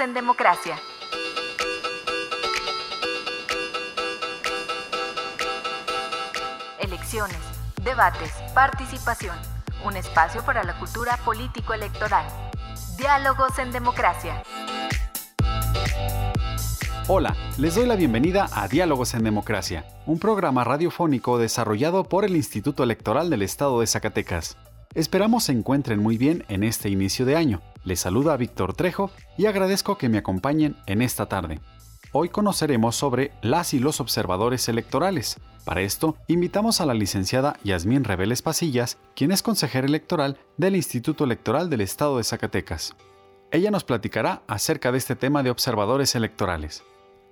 En Democracia. Elecciones, debates, participación. Un espacio para la cultura político-electoral. Diálogos en Democracia. Hola, les doy la bienvenida a Diálogos en Democracia, un programa radiofónico desarrollado por el Instituto Electoral del Estado de Zacatecas. Esperamos se encuentren muy bien en este inicio de año. Les saluda Víctor Trejo y agradezco que me acompañen en esta tarde. Hoy conoceremos sobre las y los observadores electorales. Para esto, invitamos a la licenciada Yasmín Reveles Pasillas, quien es consejera electoral del Instituto Electoral del Estado de Zacatecas. Ella nos platicará acerca de este tema de observadores electorales.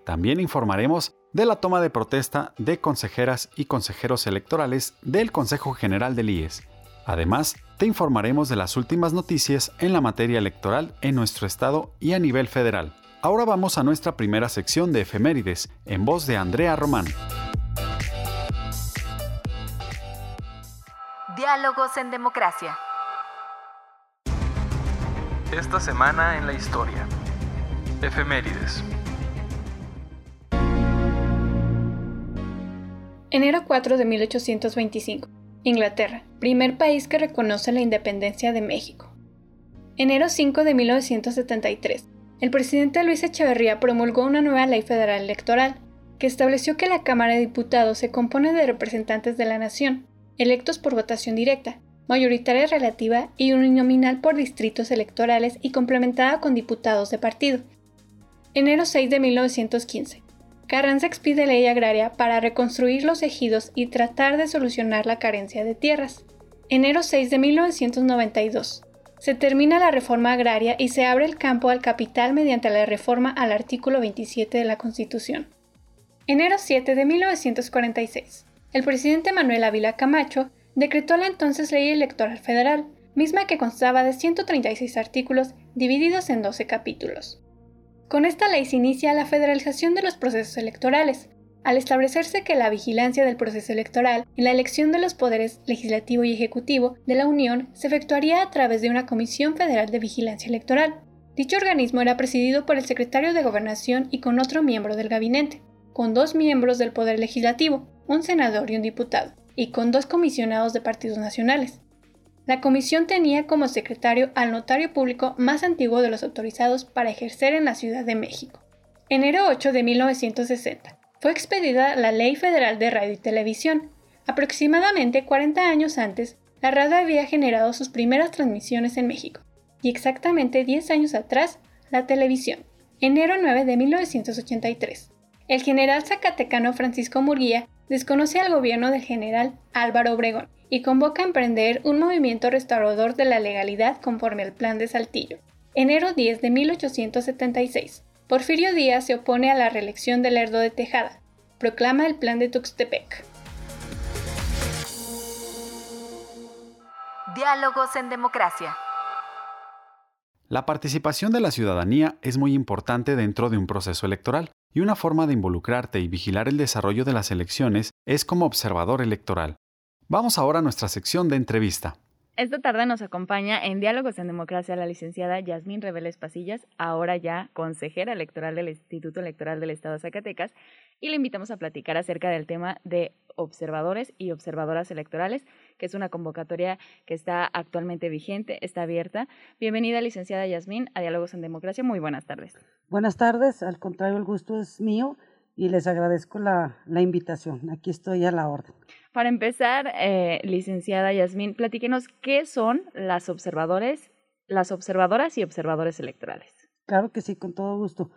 También informaremos de la toma de protesta de consejeras y consejeros electorales del Consejo General del IES. Además, te informaremos de las últimas noticias en la materia electoral en nuestro estado y a nivel federal. Ahora vamos a nuestra primera sección de efemérides, en voz de Andrea Román. Diálogos en Democracia. Esta semana en la historia. Efemérides. Enero 4 de 1825. Inglaterra, primer país que reconoce la independencia de México. Enero 5 de 1973. El presidente Luis Echeverría promulgó una nueva ley federal electoral que estableció que la Cámara de Diputados se compone de representantes de la nación, electos por votación directa, mayoritaria relativa y uninominal por distritos electorales y complementada con diputados de partido. Enero 6 de 1915. Carranza expide ley agraria para reconstruir los ejidos y tratar de solucionar la carencia de tierras. Enero 6 de 1992. Se termina la reforma agraria y se abre el campo al capital mediante la reforma al artículo 27 de la Constitución. Enero 7 de 1946. El presidente Manuel Ávila Camacho decretó la entonces Ley Electoral Federal, misma que constaba de 136 artículos divididos en 12 capítulos. Con esta ley se inicia la federalización de los procesos electorales, al establecerse que la vigilancia del proceso electoral y la elección de los poderes legislativo y ejecutivo de la Unión se efectuaría a través de una Comisión Federal de Vigilancia Electoral. Dicho organismo era presidido por el secretario de Gobernación y con otro miembro del gabinete, con dos miembros del Poder Legislativo, un senador y un diputado, y con dos comisionados de partidos nacionales. La comisión tenía como secretario al notario público más antiguo de los autorizados para ejercer en la Ciudad de México. Enero 8 de 1960. Fue expedida la Ley Federal de Radio y Televisión. Aproximadamente 40 años antes, la radio había generado sus primeras transmisiones en México, y exactamente 10 años atrás, la televisión. Enero 9 de 1983. El general zacatecano Francisco Murguía desconoce al gobierno del general Álvaro Obregón y convoca a emprender un movimiento restaurador de la legalidad conforme al Plan de Saltillo. Enero 10 de 1876. Porfirio Díaz se opone a la reelección de Lerdo de Tejada. Proclama el Plan de Tuxtepec. Diálogos en Democracia. La participación de la ciudadanía es muy importante dentro de un proceso electoral y una forma de involucrarte y vigilar el desarrollo de las elecciones es como observador electoral. Vamos ahora a nuestra sección de entrevista. Esta tarde nos acompaña en Diálogos en Democracia la licenciada Yasmín Reveles Pasillas, ahora ya consejera electoral del Instituto Electoral del Estado de Zacatecas, y le invitamos a platicar acerca del tema de observadores y observadoras electorales, que es una convocatoria que está actualmente vigente, está abierta. Bienvenida, licenciada Yasmín, a Diálogos en Democracia. Muy buenas tardes. Buenas tardes, al contrario, el gusto es mío y les agradezco la, la invitación. Aquí estoy a la orden. Para empezar, eh, licenciada Yasmín, platíquenos qué son las observadores, las observadoras y observadores electorales. Claro que sí, con todo gusto.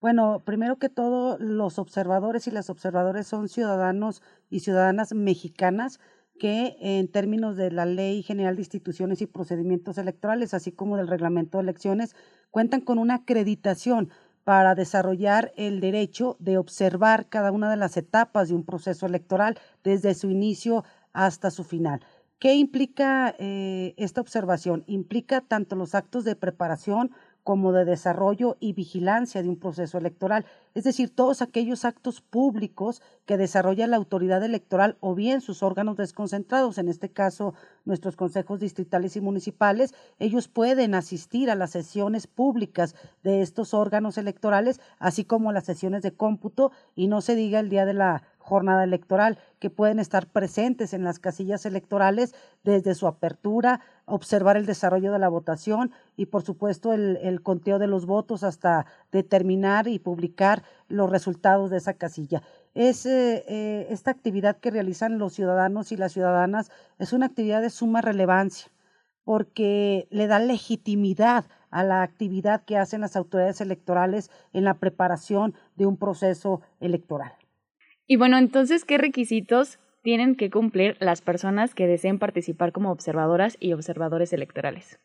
Bueno, primero que todo, los observadores y las observadoras son ciudadanos y ciudadanas mexicanas que en términos de la Ley General de Instituciones y Procedimientos Electorales, así como del Reglamento de Elecciones, cuentan con una acreditación para desarrollar el derecho de observar cada una de las etapas de un proceso electoral desde su inicio hasta su final. ¿Qué implica eh, esta observación? Implica tanto los actos de preparación como de desarrollo y vigilancia de un proceso electoral, es decir, todos aquellos actos públicos que desarrolla la autoridad electoral o bien sus órganos desconcentrados, en este caso nuestros consejos distritales y municipales, ellos pueden asistir a las sesiones públicas de estos órganos electorales, así como las sesiones de cómputo, y no se diga el día de la jornada electoral, que pueden estar presentes en las casillas electorales desde su apertura, observar el desarrollo de la votación y, por supuesto, el, conteo de los votos hasta determinar y publicar los resultados de esa casilla. Es, eh, eh, esta actividad que realizan los ciudadanos y las ciudadanas es una actividad de suma relevancia porque le da legitimidad a la actividad que hacen las autoridades electorales en la preparación de un proceso electoral. Y bueno, entonces, ¿qué requisitos tienen que cumplir las personas que deseen participar como observadoras y observadores electorales?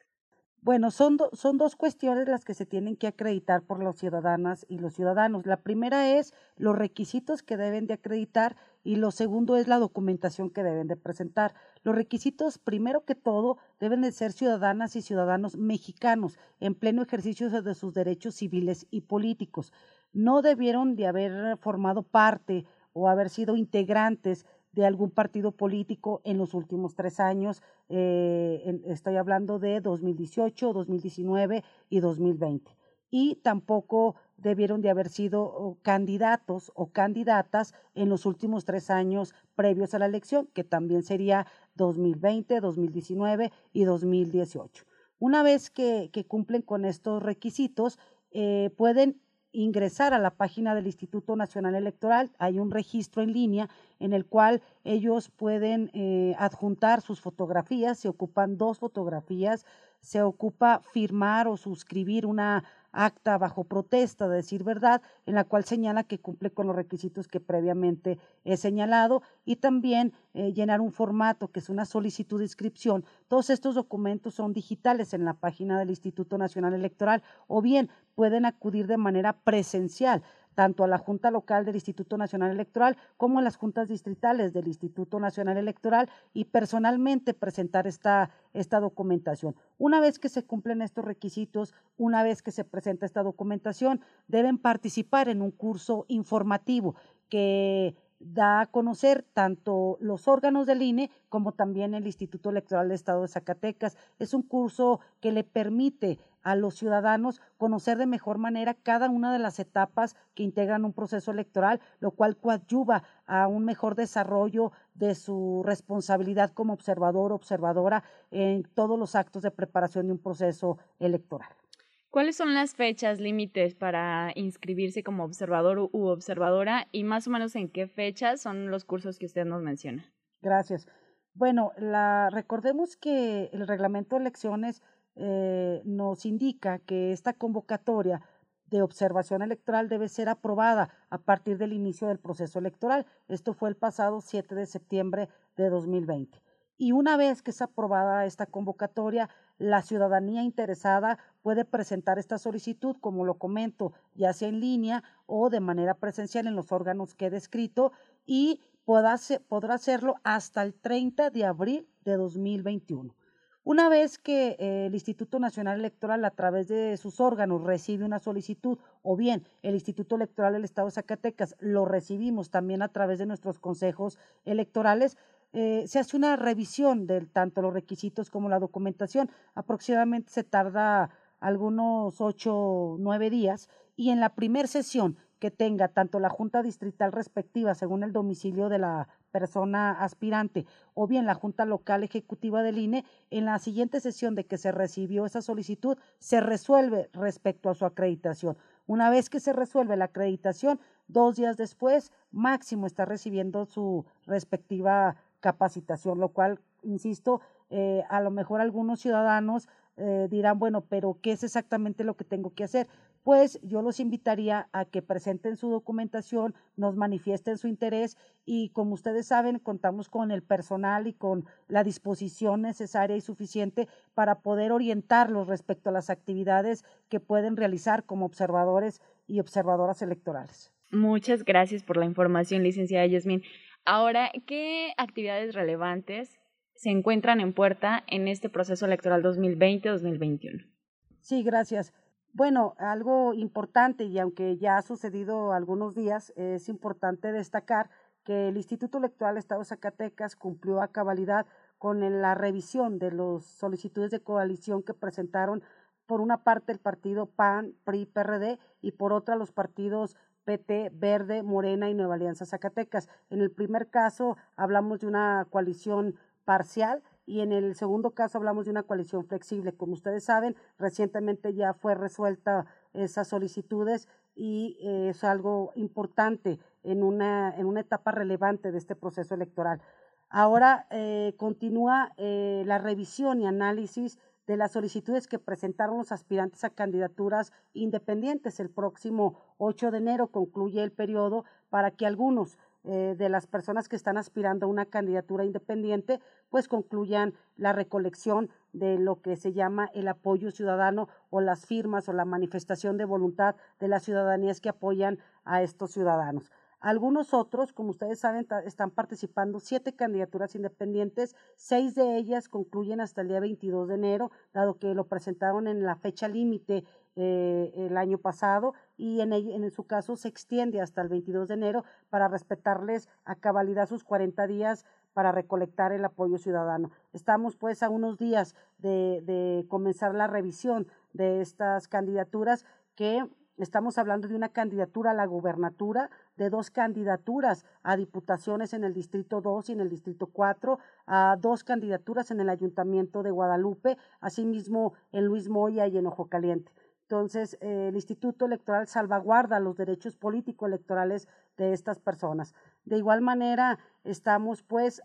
Bueno, son, son dos cuestiones las que se tienen que acreditar por las ciudadanas y los ciudadanos. La primera es los requisitos que deben de acreditar y lo segundo es la documentación que deben de presentar. Los requisitos, primero que todo, deben de ser ciudadanas y ciudadanos mexicanos en pleno ejercicio de sus derechos civiles y políticos. No debieron de haber formado parte o haber sido integrantes de algún partido político en los últimos tres años. Eh, estoy hablando de 2018, 2019 y 2020. Y tampoco debieron de haber sido candidatos o candidatas en los últimos tres años previos a la elección, que también sería 2020, 2019 y 2018. Una vez que, cumplen con estos requisitos, eh, pueden ingresar a la página del Instituto Nacional Electoral. Hay un registro en línea en el cual ellos pueden eh, adjuntar sus fotografías. Se ocupan dos fotografías. Se ocupa firmar o suscribir una acta bajo protesta, de decir verdad, en la cual señala que cumple con los requisitos que previamente he señalado y también eh, llenar un formato que es una solicitud de inscripción. Todos estos documentos son digitales en la página del Instituto Nacional Electoral o bien pueden acudir de manera presencial tanto a la Junta Local del Instituto Nacional Electoral como a las juntas distritales del Instituto Nacional Electoral y personalmente presentar esta, esta documentación. Una vez que se cumplen estos requisitos, una vez que se presenta esta documentación, deben participar en un curso informativo que da a conocer tanto los órganos del INE como también el Instituto Electoral del Estado de Zacatecas. Es un curso que le permite a los ciudadanos conocer de mejor manera cada una de las etapas que integran un proceso electoral, lo cual coadyuva a un mejor desarrollo de su responsabilidad como observador o observadora en todos los actos de preparación de un proceso electoral. ¿Cuáles son las fechas límites para inscribirse como observador u observadora y más o menos en qué fechas son los cursos que usted nos menciona? Gracias. Bueno, la, recordemos que el reglamento de elecciones eh, nos indica que esta convocatoria de observación electoral debe ser aprobada a partir del inicio del proceso electoral. Esto fue el pasado 7 de septiembre de 2020. Y una vez que es aprobada esta convocatoria, la ciudadanía interesada puede presentar esta solicitud, como lo comento, ya sea en línea o de manera presencial en los órganos que he descrito y podrá, hacerlo hasta el 30 de abril de 2021. Una vez que eh, el Instituto Nacional Electoral a través de sus órganos recibe una solicitud o bien el Instituto Electoral del Estado de Zacatecas lo recibimos también a través de nuestros consejos electorales, eh, se hace una revisión de tanto los requisitos como la documentación. Aproximadamente se tarda algunos ocho nueve días y en la primera sesión que tenga tanto la Junta Distrital respectiva según el domicilio de la persona aspirante o bien la Junta Local Ejecutiva del INE, en la siguiente sesión de que se recibió esa solicitud, se resuelve respecto a su acreditación. Una vez que se resuelve la acreditación, dos días después, máximo está recibiendo su respectiva capacitación, lo cual, insisto, eh, a lo mejor algunos ciudadanos eh, dirán, bueno, pero ¿qué es exactamente lo que tengo que hacer? Pues yo los invitaría a que presenten su documentación, nos manifiesten su interés y como ustedes saben, contamos con el personal y con la disposición necesaria y suficiente para poder orientarlos respecto a las actividades que pueden realizar como observadores y observadoras electorales. Muchas gracias por la información, licenciada Yasmin. Ahora, ¿qué actividades relevantes se encuentran en puerta en este proceso electoral 2020-2021? Sí, gracias. Bueno, algo importante y aunque ya ha sucedido algunos días, es importante destacar que el Instituto Electoral Estado de Zacatecas cumplió a cabalidad con la revisión de las solicitudes de coalición que presentaron por una parte el partido PAN, PRI, PRD y por otra los partidos PT, Verde, Morena y Nueva Alianza Zacatecas. En el primer caso hablamos de una coalición parcial y en el segundo caso hablamos de una coalición flexible. Como ustedes saben, recientemente ya fue resuelta esas solicitudes y eh, es algo importante en una, en una etapa relevante de este proceso electoral. Ahora eh, continúa eh, la revisión y análisis de las solicitudes que presentaron los aspirantes a candidaturas independientes. El próximo 8 de enero concluye el periodo para que algunos eh, de las personas que están aspirando a una candidatura independiente, pues concluyan la recolección de lo que se llama el apoyo ciudadano o las firmas o la manifestación de voluntad de las ciudadanías que apoyan a estos ciudadanos. Algunos otros, como ustedes saben, están participando siete candidaturas independientes, seis de ellas concluyen hasta el día 22 de enero, dado que lo presentaron en la fecha límite eh, el año pasado y en, en su caso se extiende hasta el 22 de enero para respetarles a cabalidad sus 40 días para recolectar el apoyo ciudadano. Estamos pues a unos días de, de comenzar la revisión de estas candidaturas que Estamos hablando de una candidatura a la gubernatura, de dos candidaturas a diputaciones en el Distrito 2 y en el Distrito 4, a dos candidaturas en el Ayuntamiento de Guadalupe, asimismo en Luis Moya y en Ojo Caliente. Entonces, eh, el Instituto Electoral salvaguarda los derechos político-electorales de estas personas. De igual manera, estamos pues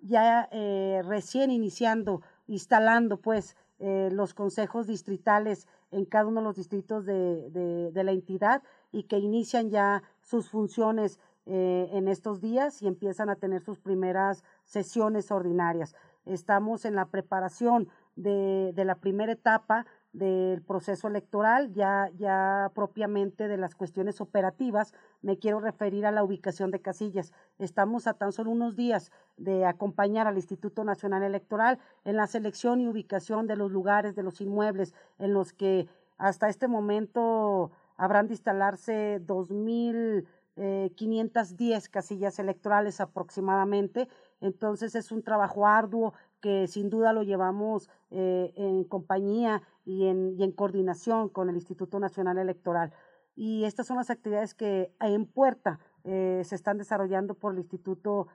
ya eh, recién iniciando, instalando pues eh, los consejos distritales en cada uno de los distritos de, de, la entidad y que inician ya sus funciones en estos días y empiezan a tener sus primeras sesiones ordinarias. Estamos en la preparación de, de la primera etapa del proceso electoral, ya, ya propiamente de las cuestiones operativas, me quiero referir a la ubicación de casillas. Estamos a tan solo unos días de acompañar al Instituto Nacional Electoral en la selección y ubicación de los lugares, de los inmuebles en los que hasta este momento habrán de instalarse 2.510 eh, casillas electorales aproximadamente. Entonces es un trabajo arduo que sin duda lo llevamos eh, en compañía y en, y en coordinación con el Instituto Nacional Electoral. Y estas son las actividades que en puerta eh, se están desarrollando por el, Instituto,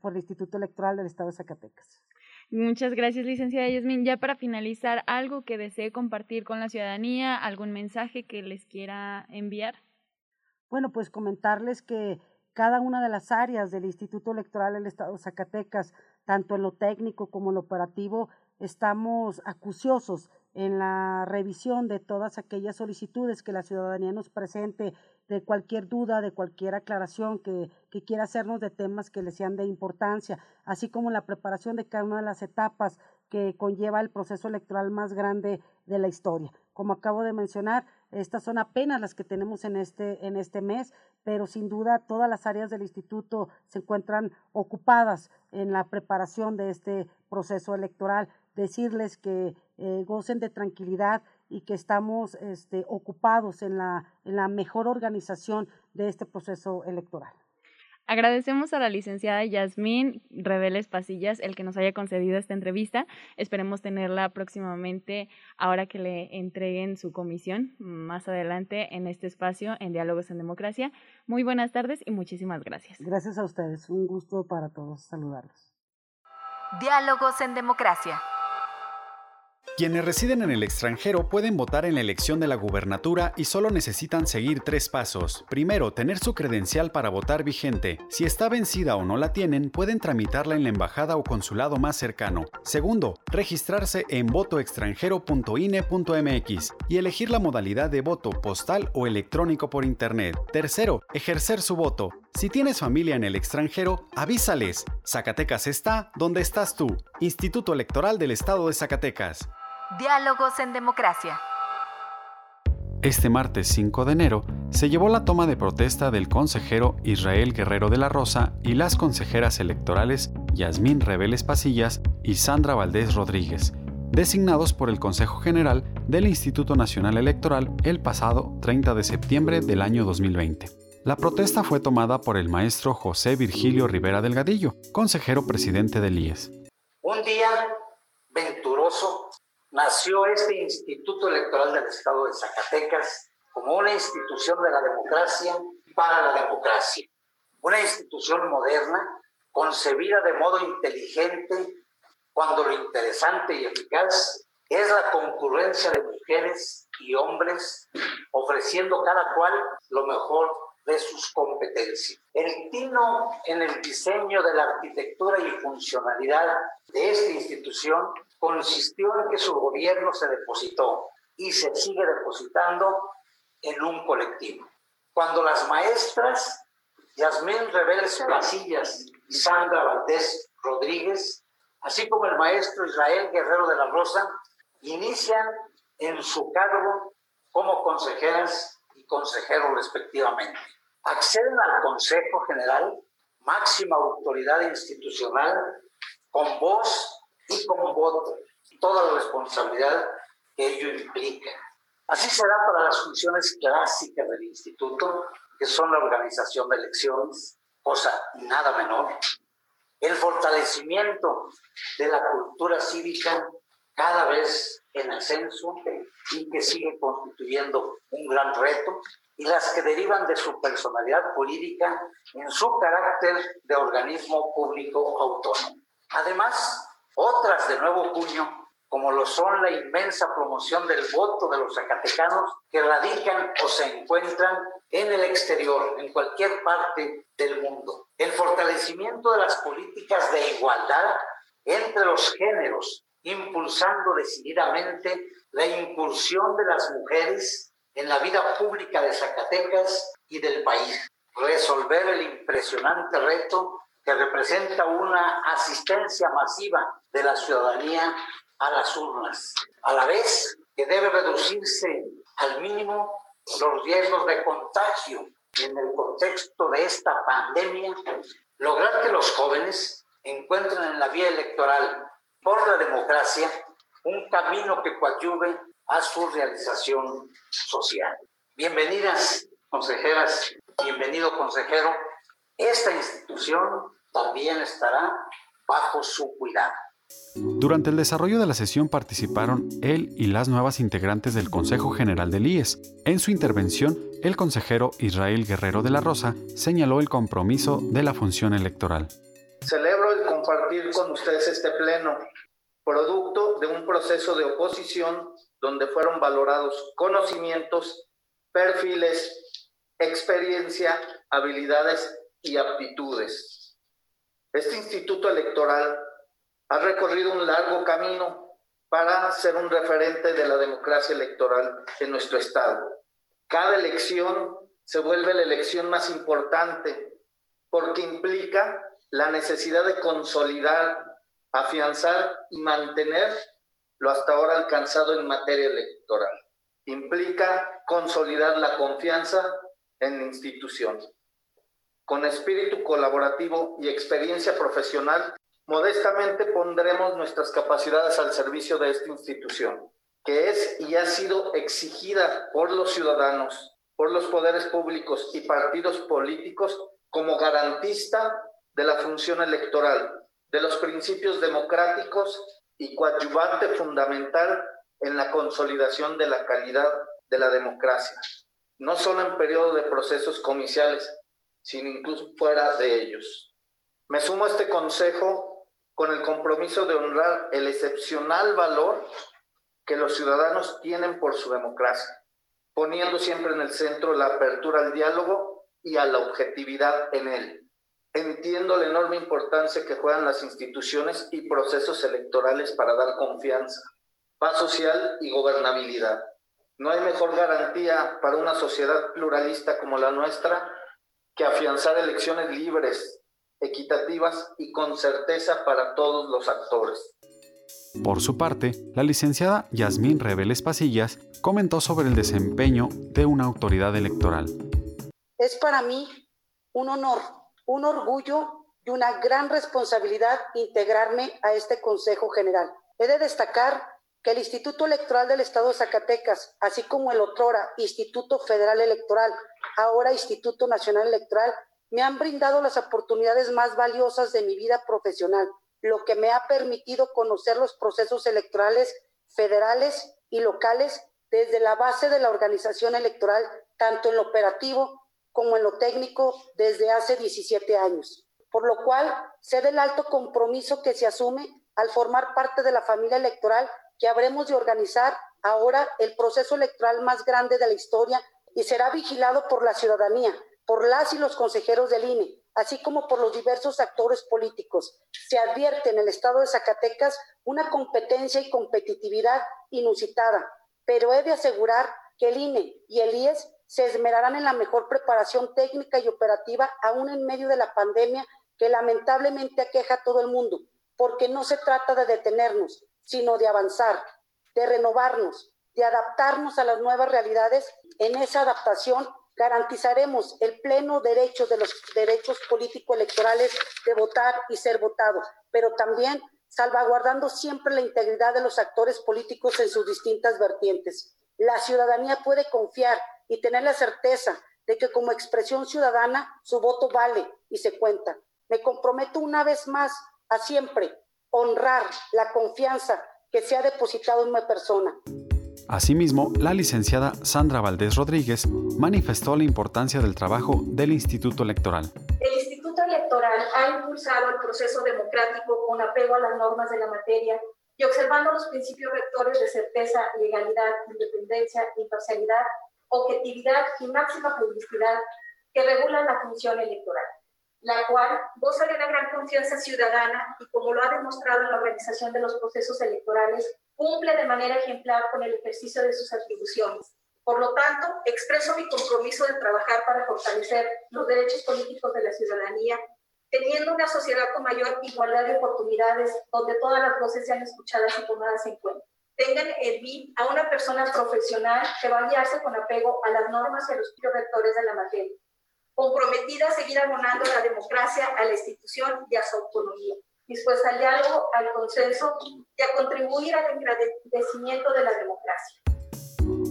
por el Instituto Electoral del Estado de Zacatecas. Muchas gracias, licenciada Yasmin. Ya para finalizar, ¿algo que desee compartir con la ciudadanía? ¿Algún mensaje que les quiera enviar? Bueno, pues comentarles que cada una de las áreas del Instituto Electoral del Estado de Zacatecas, tanto en lo técnico como en lo operativo, estamos acuciosos en la revisión de todas aquellas solicitudes que la ciudadanía nos presente, de cualquier duda, de cualquier aclaración que, que quiera hacernos de temas que le sean de importancia, así como la preparación de cada una de las etapas que conlleva el proceso electoral más grande de la historia. Como acabo de mencionar, estas son apenas las que tenemos en este, en este mes, pero sin duda todas las áreas del instituto se encuentran ocupadas en la preparación de este proceso electoral. Decirles que eh, gocen de tranquilidad y que estamos este, ocupados en la, en la mejor organización de este proceso electoral. Agradecemos a la licenciada Yasmín Reveles Pasillas el que nos haya concedido esta entrevista. Esperemos tenerla próximamente ahora que le entreguen su comisión más adelante en este espacio en Diálogos en Democracia. Muy buenas tardes y muchísimas gracias. Gracias a ustedes. Un gusto para todos saludarlos. Diálogos en Democracia. Quienes residen en el extranjero pueden votar en la elección de la gubernatura y solo necesitan seguir tres pasos. Primero, tener su credencial para votar vigente. Si está vencida o no la tienen, pueden tramitarla en la embajada o consulado más cercano. Segundo, registrarse en votoextranjero.ine.mx y elegir la modalidad de voto postal o electrónico por internet. Tercero, ejercer su voto. Si tienes familia en el extranjero, avísales. Zacatecas está donde estás tú. Instituto Electoral del Estado de Zacatecas. Diálogos en Democracia. Este martes 5 de enero se llevó la toma de protesta del consejero Israel Guerrero de la Rosa y las consejeras electorales Yasmín Reveles Pasillas y Sandra Valdés Rodríguez, designados por el Consejo General del Instituto Nacional Electoral el pasado 30 de septiembre del año 2020. La protesta fue tomada por el maestro José Virgilio Rivera Delgadillo, consejero presidente del IES. Un día nació este Instituto Electoral del Estado de Zacatecas como una institución de la democracia para la democracia. Una institución moderna, concebida de modo inteligente, cuando lo interesante y eficaz es la concurrencia de mujeres y hombres, ofreciendo cada cual lo mejor de sus competencias. El tino en el diseño de la arquitectura y funcionalidad de esta institución consistió en que su gobierno se depositó y se sigue depositando en un colectivo. Cuando las maestras Yasmín Reveles Casillas y Sandra Valdés Rodríguez, así como el maestro Israel Guerrero de la Rosa, inician en su cargo como consejeras y consejeros respectivamente. Acceden al Consejo General, máxima autoridad institucional, con voz y con voto, toda la responsabilidad que ello implica. Así será para las funciones clásicas del instituto, que son la organización de elecciones, cosa nada menor, el fortalecimiento de la cultura cívica cada vez en ascenso y que sigue constituyendo un gran reto, y las que derivan de su personalidad política en su carácter de organismo público autónomo. Además, otras de nuevo puño, como lo son la inmensa promoción del voto de los zacatecanos que radican o se encuentran en el exterior, en cualquier parte del mundo. El fortalecimiento de las políticas de igualdad entre los géneros, impulsando decididamente la incursión de las mujeres en la vida pública de Zacatecas y del país. Resolver el impresionante reto que representa una asistencia masiva de la ciudadanía a las urnas, a la vez que debe reducirse al mínimo los riesgos de contagio en el contexto de esta pandemia, lograr que los jóvenes encuentren en la vía electoral por la democracia un camino que coadyuve a su realización social. Bienvenidas, consejeras, bienvenido, consejero. Esta institución también estará bajo su cuidado. Durante el desarrollo de la sesión participaron él y las nuevas integrantes del Consejo General del IES. En su intervención, el consejero Israel Guerrero de la Rosa señaló el compromiso de la función electoral. Celebro el compartir con ustedes este pleno, producto de un proceso de oposición donde fueron valorados conocimientos, perfiles, experiencia, habilidades y aptitudes. Este instituto electoral ha recorrido un largo camino para ser un referente de la democracia electoral en nuestro Estado. Cada elección se vuelve la elección más importante porque implica la necesidad de consolidar, afianzar y mantener lo hasta ahora alcanzado en materia electoral. Implica consolidar la confianza en la institución. Con espíritu colaborativo y experiencia profesional, modestamente pondremos nuestras capacidades al servicio de esta institución, que es y ha sido exigida por los ciudadanos, por los poderes públicos y partidos políticos como garantista de la función electoral, de los principios democráticos y coadyuvante fundamental en la consolidación de la calidad de la democracia, no solo en periodo de procesos comiciales, sino incluso fuera de ellos. Me sumo a este consejo con el compromiso de honrar el excepcional valor que los ciudadanos tienen por su democracia, poniendo siempre en el centro la apertura al diálogo y a la objetividad en él. Entiendo la enorme importancia que juegan las instituciones y procesos electorales para dar confianza, paz social y gobernabilidad. No hay mejor garantía para una sociedad pluralista como la nuestra que afianzar elecciones libres, equitativas y con certeza para todos los actores. Por su parte, la licenciada Yasmín Reveles Pasillas comentó sobre el desempeño de una autoridad electoral. Es para mí un honor, un orgullo y una gran responsabilidad integrarme a este Consejo General. He de destacar que el Instituto Electoral del Estado de Zacatecas, así como el otrora Instituto Federal Electoral, ahora Instituto Nacional Electoral, me han brindado las oportunidades más valiosas de mi vida profesional, lo que me ha permitido conocer los procesos electorales federales y locales desde la base de la organización electoral, tanto en lo operativo como en lo técnico, desde hace 17 años. Por lo cual, sé del alto compromiso que se asume al formar parte de la familia electoral que habremos de organizar ahora el proceso electoral más grande de la historia y será vigilado por la ciudadanía, por las y los consejeros del INE, así como por los diversos actores políticos. Se advierte en el estado de Zacatecas una competencia y competitividad inusitada, pero he de asegurar que el INE y el IES se esmerarán en la mejor preparación técnica y operativa aún en medio de la pandemia que lamentablemente aqueja a todo el mundo, porque no se trata de detenernos, sino de avanzar, de renovarnos, de adaptarnos a las nuevas realidades. En esa adaptación garantizaremos el pleno derecho de los derechos político-electorales de votar y ser votados, pero también salvaguardando siempre la integridad de los actores políticos en sus distintas vertientes. La ciudadanía puede confiar y tener la certeza de que como expresión ciudadana su voto vale y se cuenta. Me comprometo una vez más a siempre honrar la confianza que se ha depositado en mi persona. Asimismo, la licenciada Sandra Valdés Rodríguez manifestó la importancia del trabajo del Instituto Electoral. El Instituto Electoral ha impulsado el proceso democrático con apego a las normas de la materia y observando los principios rectores de certeza, legalidad, independencia, imparcialidad, objetividad y máxima publicidad que regulan la función electoral la cual goza de una gran confianza ciudadana y como lo ha demostrado en la organización de los procesos electorales, cumple de manera ejemplar con el ejercicio de sus atribuciones. Por lo tanto, expreso mi compromiso de trabajar para fortalecer los derechos políticos de la ciudadanía, teniendo una sociedad con mayor igualdad de oportunidades, donde todas las voces sean escuchadas y tomadas en cuenta. Tengan en mí a una persona profesional que va a guiarse con apego a las normas y a los rectores de la materia comprometida a seguir abonando la democracia, a la institución y a su autonomía, dispuesta al diálogo, al consenso y a contribuir al engrandecimiento de la democracia.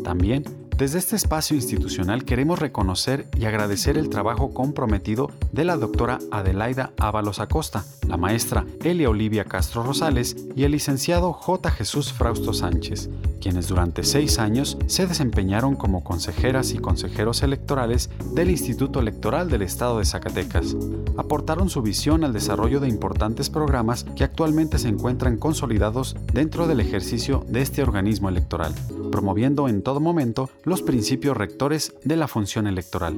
También desde este espacio institucional queremos reconocer y agradecer el trabajo comprometido de la doctora Adelaida Ábalos Acosta, la maestra Elia Olivia Castro Rosales y el licenciado J. Jesús Frausto Sánchez, quienes durante seis años se desempeñaron como consejeras y consejeros electorales del Instituto Electoral del Estado de Zacatecas. Aportaron su visión al desarrollo de importantes programas que actualmente se encuentran consolidados dentro del ejercicio de este organismo electoral, promoviendo en todo momento los principios rectores de la función electoral.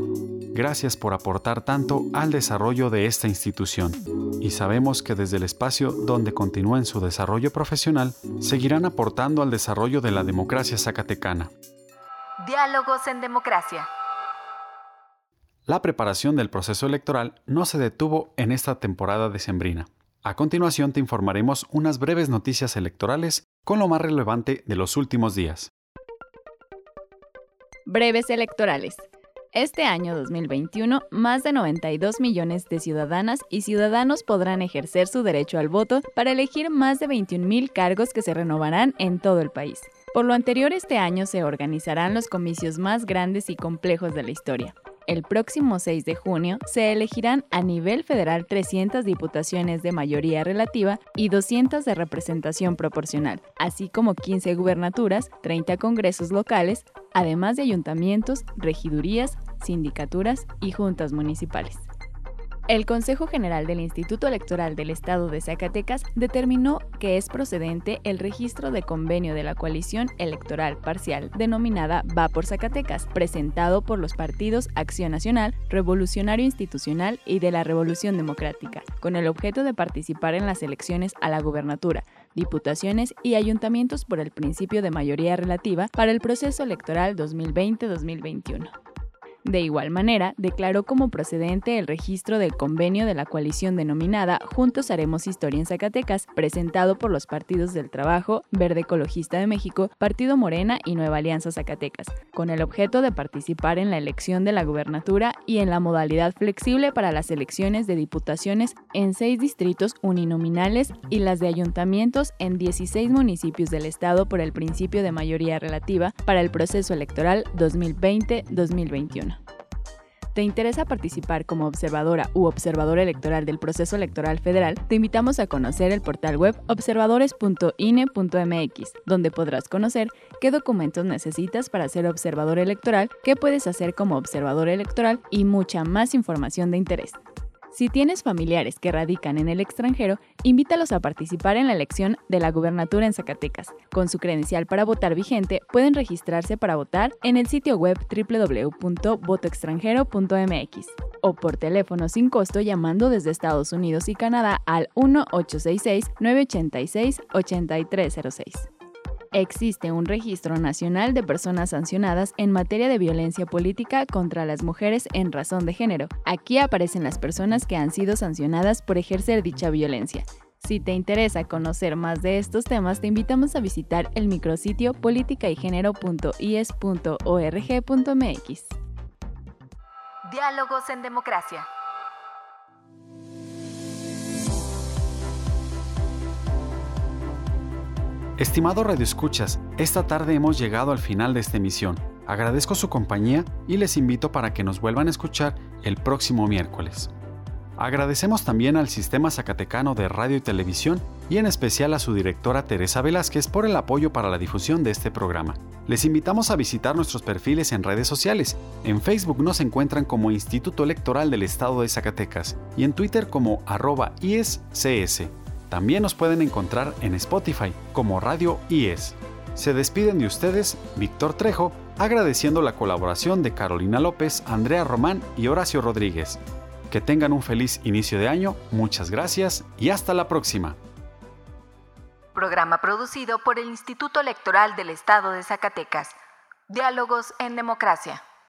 Gracias por aportar tanto al desarrollo de esta institución y sabemos que desde el espacio donde continúen su desarrollo profesional seguirán aportando al desarrollo de la democracia zacatecana. Diálogos en democracia. La preparación del proceso electoral no se detuvo en esta temporada decembrina. A continuación te informaremos unas breves noticias electorales con lo más relevante de los últimos días. Breves electorales. Este año 2021, más de 92 millones de ciudadanas y ciudadanos podrán ejercer su derecho al voto para elegir más de 21 mil cargos que se renovarán en todo el país. Por lo anterior, este año se organizarán los comicios más grandes y complejos de la historia. El próximo 6 de junio se elegirán a nivel federal 300 diputaciones de mayoría relativa y 200 de representación proporcional, así como 15 gubernaturas, 30 congresos locales, además de ayuntamientos, regidurías, sindicaturas y juntas municipales. El Consejo General del Instituto Electoral del Estado de Zacatecas determinó que es procedente el registro de convenio de la coalición electoral parcial denominada Va por Zacatecas, presentado por los partidos Acción Nacional, Revolucionario Institucional y de la Revolución Democrática, con el objeto de participar en las elecciones a la gubernatura, diputaciones y ayuntamientos por el principio de mayoría relativa para el proceso electoral 2020-2021. De igual manera, declaró como procedente el registro del convenio de la coalición denominada Juntos Haremos Historia en Zacatecas, presentado por los partidos del Trabajo, Verde Ecologista de México, Partido Morena y Nueva Alianza Zacatecas, con el objeto de participar en la elección de la gubernatura y en la modalidad flexible para las elecciones de diputaciones en seis distritos uninominales y las de ayuntamientos en 16 municipios del Estado por el principio de mayoría relativa para el proceso electoral 2020-2021. ¿Te interesa participar como observadora u observador electoral del proceso electoral federal? Te invitamos a conocer el portal web observadores.ine.mx, donde podrás conocer qué documentos necesitas para ser observador electoral, qué puedes hacer como observador electoral y mucha más información de interés. Si tienes familiares que radican en el extranjero, invítalos a participar en la elección de la gubernatura en Zacatecas. Con su credencial para votar vigente, pueden registrarse para votar en el sitio web www.votoextranjero.mx o por teléfono sin costo llamando desde Estados Unidos y Canadá al 1-866-986-8306 existe un registro nacional de personas sancionadas en materia de violencia política contra las mujeres en razón de género. Aquí aparecen las personas que han sido sancionadas por ejercer dicha violencia. Si te interesa conocer más de estos temas, te invitamos a visitar el micrositio politicaygenero.ies.org.mx. Diálogos en democracia. Estimado Radio Escuchas, esta tarde hemos llegado al final de esta emisión. Agradezco su compañía y les invito para que nos vuelvan a escuchar el próximo miércoles. Agradecemos también al Sistema Zacatecano de Radio y Televisión y en especial a su directora Teresa Velázquez por el apoyo para la difusión de este programa. Les invitamos a visitar nuestros perfiles en redes sociales. En Facebook nos encuentran como Instituto Electoral del Estado de Zacatecas y en Twitter como arroba ISCS. También nos pueden encontrar en Spotify como Radio IES. Se despiden de ustedes Víctor Trejo, agradeciendo la colaboración de Carolina López, Andrea Román y Horacio Rodríguez. Que tengan un feliz inicio de año, muchas gracias y hasta la próxima. Programa producido por el Instituto Electoral del Estado de Zacatecas. Diálogos en Democracia.